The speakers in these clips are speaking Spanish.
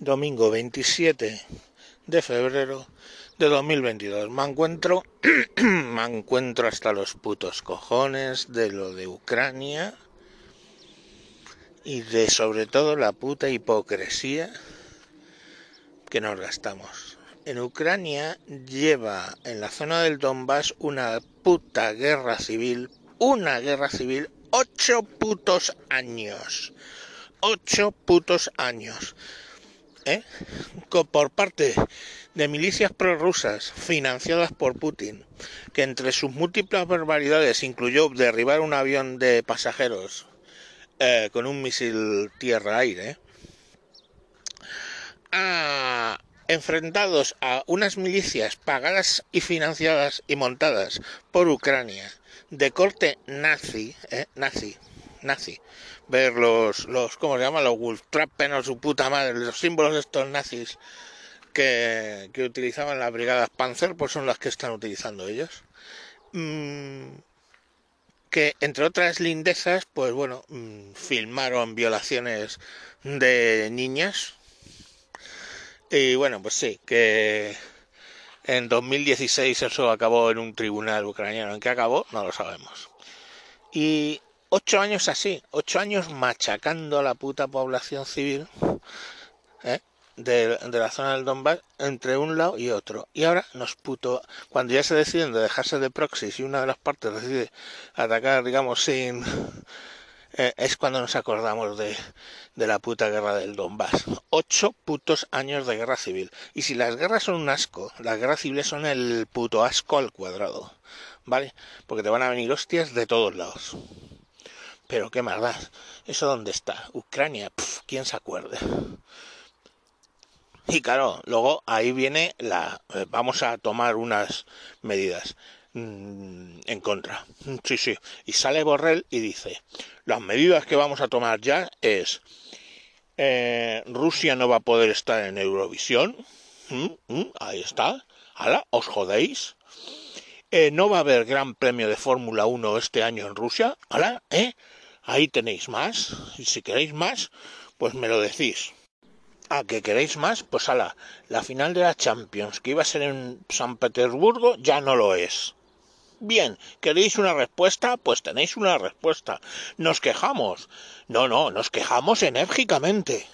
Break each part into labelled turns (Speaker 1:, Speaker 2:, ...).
Speaker 1: domingo 27 de febrero de 2022. Me encuentro, me encuentro hasta los putos cojones de lo de Ucrania y de sobre todo la puta hipocresía que nos gastamos. En Ucrania lleva en la zona del Donbass una puta guerra civil, una guerra civil, ocho putos años. Ocho putos años ¿eh? por parte de milicias prorrusas financiadas por Putin, que entre sus múltiples barbaridades incluyó derribar un avión de pasajeros eh, con un misil tierra-aire, enfrentados a unas milicias pagadas y financiadas y montadas por Ucrania de corte nazi, ¿eh? nazi, nazi, ver los, los ¿cómo se llama? Los Wolftrappen o su puta madre, los símbolos de estos nazis que, que utilizaban las brigadas Panzer, pues son las que están utilizando ellos. Mm, que entre otras lindezas, pues bueno, mm, filmaron violaciones de niñas. Y bueno, pues sí, que en 2016 eso acabó en un tribunal ucraniano. ¿En qué acabó? No lo sabemos. Y ocho años así, ocho años machacando a la puta población civil ¿eh? de, la zona del Donbass entre un lado y otro. Y ahora nos puto, cuando ya se deciden de dejarse de proxies y una de las partes decide atacar, digamos, sin... Eh, es cuando nos acordamos de, de la puta guerra del Donbass. Ocho putos años de guerra civil. Y si las guerras son un asco, las guerras civiles son el puto asco al cuadrado. ¿Vale? Porque te van a venir hostias de todos lados. Pero qué maldad. ¿Eso dónde está? Ucrania. ¿Quién se acuerde? Y claro, luego ahí viene la... Eh, vamos a tomar unas medidas mm, en contra. Sí, sí. Y sale Borrell y dice, las medidas que vamos a tomar ya es... Eh, Rusia no va a poder estar en Eurovisión. Mm, mm, ahí está. ¡Hala! ¿Os jodéis? Eh, no va a haber gran premio de Fórmula 1 este año en Rusia. ¡Hala! ¿Eh? Ahí tenéis más. Y si queréis más, pues me lo decís. ¿A que queréis más? Pues ala, la final de la Champions, que iba a ser en San Petersburgo, ya no lo es. Bien, ¿queréis una respuesta? Pues tenéis una respuesta. ¿Nos quejamos? No, no, nos quejamos enérgicamente.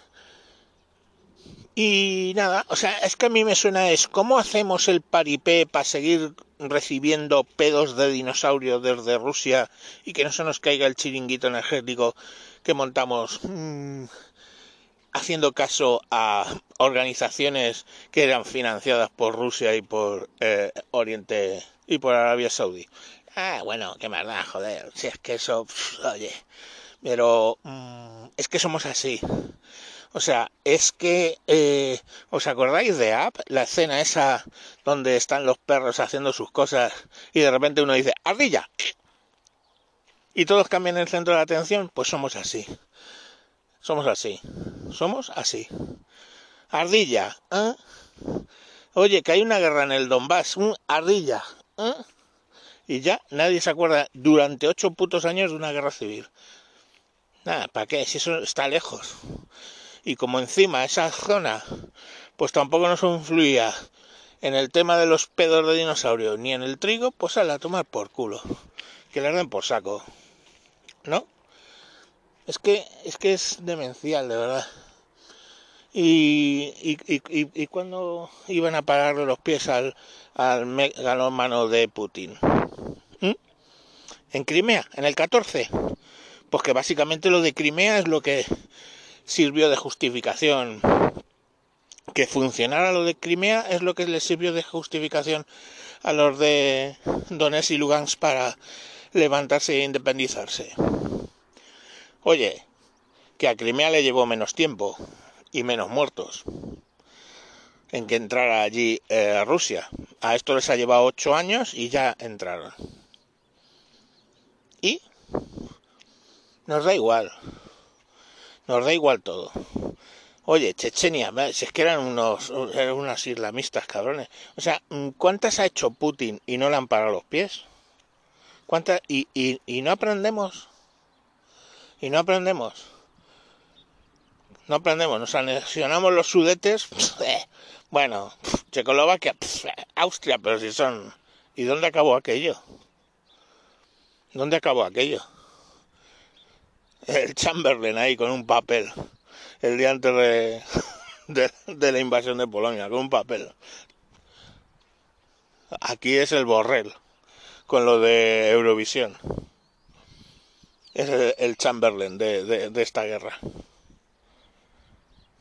Speaker 1: Y nada, o sea, es que a mí me suena es, ¿cómo hacemos el paripé para seguir recibiendo pedos de dinosaurio desde Rusia y que no se nos caiga el chiringuito energético que montamos mm, haciendo caso a organizaciones que eran financiadas por Rusia y por eh, Oriente y por Arabia Saudí. Ah, bueno, qué maldad, joder. Si es que eso, oye, pero mm, es que somos así. O sea, es que, eh, ¿os acordáis de App? La escena esa donde están los perros haciendo sus cosas y de repente uno dice, ardilla. Y todos cambian el centro de atención, pues somos así. Somos así. Somos así. Ardilla. ¿eh? Oye, que hay una guerra en el Donbass. Un ardilla. ¿eh? Y ya nadie se acuerda durante ocho putos años de una guerra civil. Nada, ¿para qué? Si eso está lejos y como encima esa zona pues tampoco nos influía en el tema de los pedos de dinosaurio ni en el trigo, pues a la tomar por culo. Que le den por saco. ¿No? Es que es que es demencial, de verdad. Y, y, y, cuando iban a pararle los pies al, al megalómano de Putin. ¿Mm? En Crimea, en el 14. Pues que básicamente lo de Crimea es lo que sirvió de justificación. Que funcionara lo de Crimea es lo que les sirvió de justificación a los de Donetsk y Lugansk para levantarse e independizarse. Oye, que a Crimea le llevó menos tiempo y menos muertos en que entrara allí eh, Rusia. A esto les ha llevado ocho años y ya entraron. Y nos da igual. Nos da igual todo. Oye, Chechenia, si es que eran unos, eran islamistas cabrones. O sea, ¿cuántas ha hecho Putin y no le han parado los pies? ¿Cuántas? Y, y, y no aprendemos. Y no aprendemos. no aprendemos, nos anexionamos los sudetes, bueno, Checoslovaquia, Austria, pero si son... ¿Y dónde acabó aquello? ¿Dónde acabó aquello? El Chamberlain ahí con un papel, el día antes de, de, la invasión de Polonia, con un papel. Aquí es el Borrell, con lo de Eurovisión. Es el, Chamberlain de, de, de esta guerra.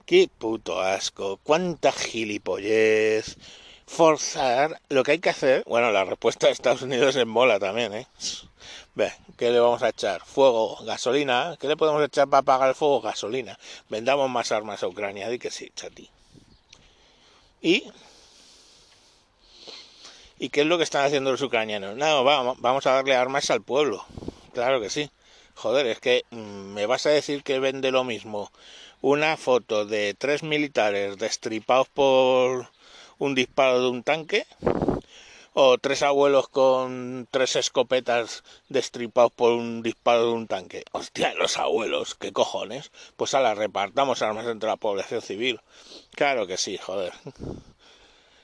Speaker 1: Qué puto asco, cuánta gilipollez. Forzar lo que hay que hacer. Bueno, la respuesta de Estados Unidos es mola también, ¿eh? Ve, ¿qué le vamos a echar? Fuego, gasolina. ¿Qué le podemos echar para apagar el fuego? Gasolina. Vendamos más armas a Ucrania. Di que sí, chati. Y. ¿Y qué es lo que están haciendo los ucranianos? No, vamos, vamos a darle armas al pueblo. Claro que sí. Joder, es que me vas a decir que vende lo mismo una foto de tres militares destripados por un disparo de un tanque o tres abuelos con tres escopetas destripados por un disparo de un tanque. Hostia, los abuelos, qué cojones. Pues ahora repartamos armas entre la población civil. Claro que sí, joder.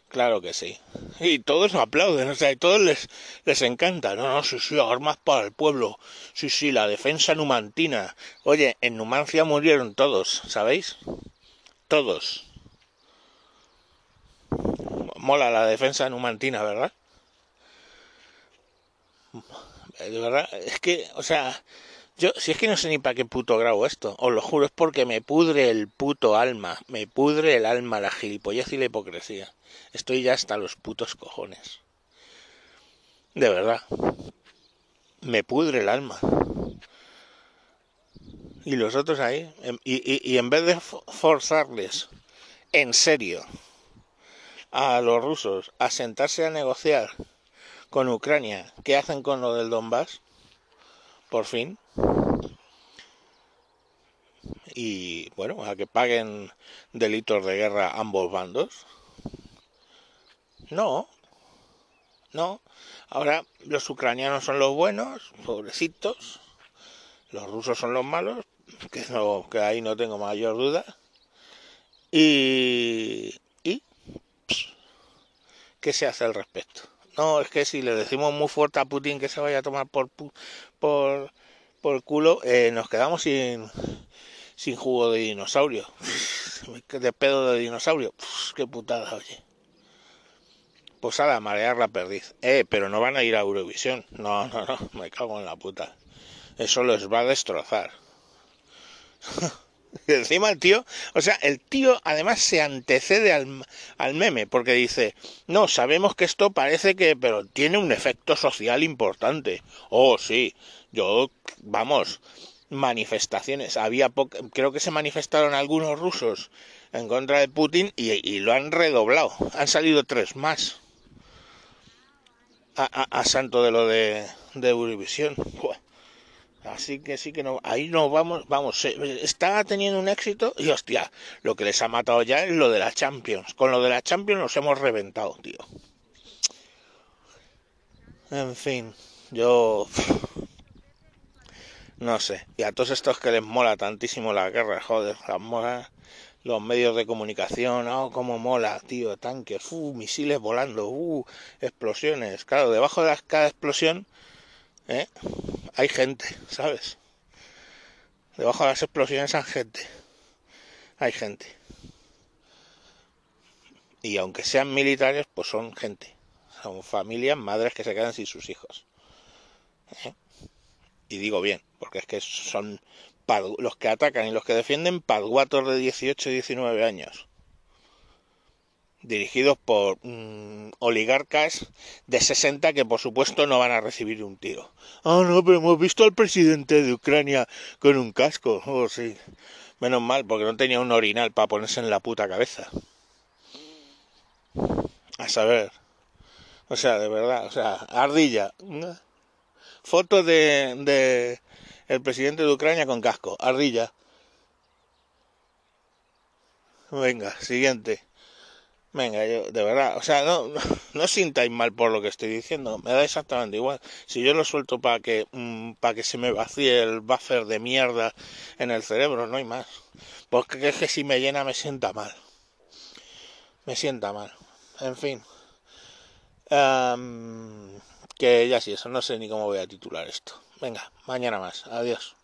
Speaker 1: Claro que sí. Y todos aplauden, o sea, y todos les, les encanta. No, no, sí, sí, armas para el pueblo. Sí, sí, la defensa numantina. Oye, en Numancia murieron todos, ¿sabéis? Todos. Mola la defensa numantina, ¿verdad? De verdad, es que, o sea, yo, si es que no sé ni para qué puto grabo esto, os lo juro, es porque me pudre el puto alma, me pudre el alma la gilipollez y la hipocresía. Estoy ya hasta los putos cojones. De verdad. Me pudre el alma. Y los otros ahí, y, y, y en vez de forzarles en serio a los rusos a sentarse a negociar con Ucrania, ¿qué hacen con lo del Donbass? Por fin, y bueno, a que paguen delitos de guerra ambos bandos. No, no. Ahora los ucranianos son los buenos, pobrecitos. Los rusos son los malos, que, no, que ahí no tengo mayor duda. Y, ¿qué se hace al respecto? No, es que si le decimos muy fuerte a Putin que se vaya a tomar por por por culo, eh, nos quedamos sin sin jugo de dinosaurio. De pedo de dinosaurio. Qué putada, oye. Pues a la marear la perdiz. Eh, pero no van a ir a Eurovisión. No, no, no. Me cago en la puta. Eso les va a destrozar. Y encima el tío, o sea, el tío además se antecede al, al, meme, porque dice, no, sabemos que esto parece que, pero tiene un efecto social importante. Oh, sí, yo, vamos, manifestaciones. Había creo que se manifestaron algunos rusos en contra de Putin y, lo han redoblado. Han salido tres más. A, a, a santo de lo de, de Eurovisión. Así que sí que no, ahí no vamos, vamos, está teniendo un éxito y hostia, lo que les ha matado ya es lo de la Champions. Con lo de la Champions nos hemos reventado, tío. En fin, yo no sé. Y a todos estos que les mola tantísimo la guerra, joder, las mola los medios de comunicación, oh, cómo mola, tío, tanques, uh, misiles volando, uh, explosiones. Claro, debajo de cada explosión ¿eh? Hay gente, ¿sabes? Debajo de las explosiones hay gente. Hay gente. Y aunque sean militares, pues son gente. Son familias, madres que se quedan sin sus hijos. ¿Eh? Y digo bien, porque es que son los que atacan y los que defienden padguatos de 18 y 19 años, dirigidos por mmm, oligarcas de 60 que por supuesto no van a recibir un tiro. Ah, no, pero hemos visto al presidente de Ucrania con un casco. Oh, sí. Menos mal, porque no tenía un orinal para ponerse en la puta cabeza. A saber. O sea, de verdad, o sea, ardilla foto de, de el presidente de Ucrania con casco, ardilla. Venga, siguiente. Venga, yo, de verdad, o sea, no, no, sintáis mal por lo que estoy diciendo, me da exactamente igual. Si yo lo suelto para que, mm, para que se me vacíe el buffer de mierda en el cerebro, no hay más. Porque es que si me llena me sienta mal. Me sienta mal. En fin. Um, que ya sí, eso, no sé ni cómo voy a titular esto. Venga, mañana más. Adiós.